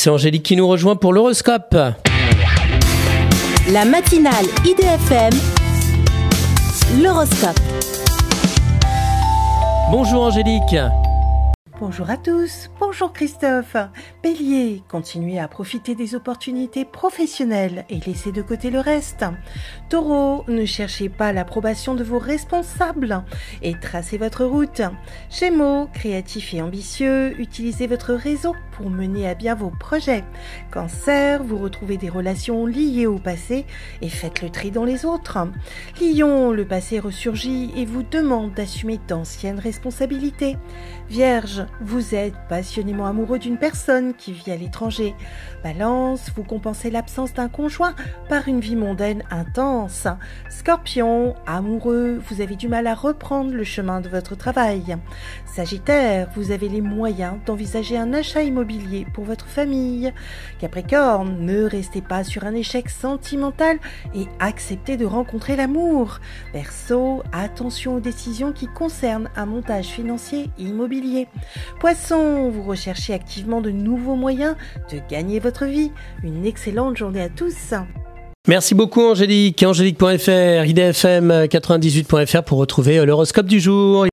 C'est Angélique qui nous rejoint pour l'horoscope. La matinale IDFM, l'horoscope. Bonjour Angélique. Bonjour à tous, bonjour Christophe. Bélier, continuez à profiter des opportunités professionnelles et laissez de côté le reste. Taureau, ne cherchez pas l'approbation de vos responsables et tracez votre route. Gémeaux, créatif et ambitieux, utilisez votre réseau pour mener à bien vos projets. Cancer, vous retrouvez des relations liées au passé et faites le tri dans les autres. Lion, le passé ressurgit et vous demande d'assumer d'anciennes responsabilités. Vierge, vous êtes passionnément amoureux d'une personne qui vit à l'étranger. Balance, vous compensez l'absence d'un conjoint par une vie mondaine intense. Scorpion, amoureux, vous avez du mal à reprendre le chemin de votre travail. Sagittaire, vous avez les moyens d'envisager un achat immobilier pour votre famille. Capricorne, ne restez pas sur un échec sentimental et acceptez de rencontrer l'amour. Verseau, attention aux décisions qui concernent un montage financier immobilier. Poisson, vous recherchez activement de nouveaux moyens de gagner votre vie. Une excellente journée à tous. Merci beaucoup Angélique. Angélique.fr, idfm98.fr pour retrouver l'horoscope du jour.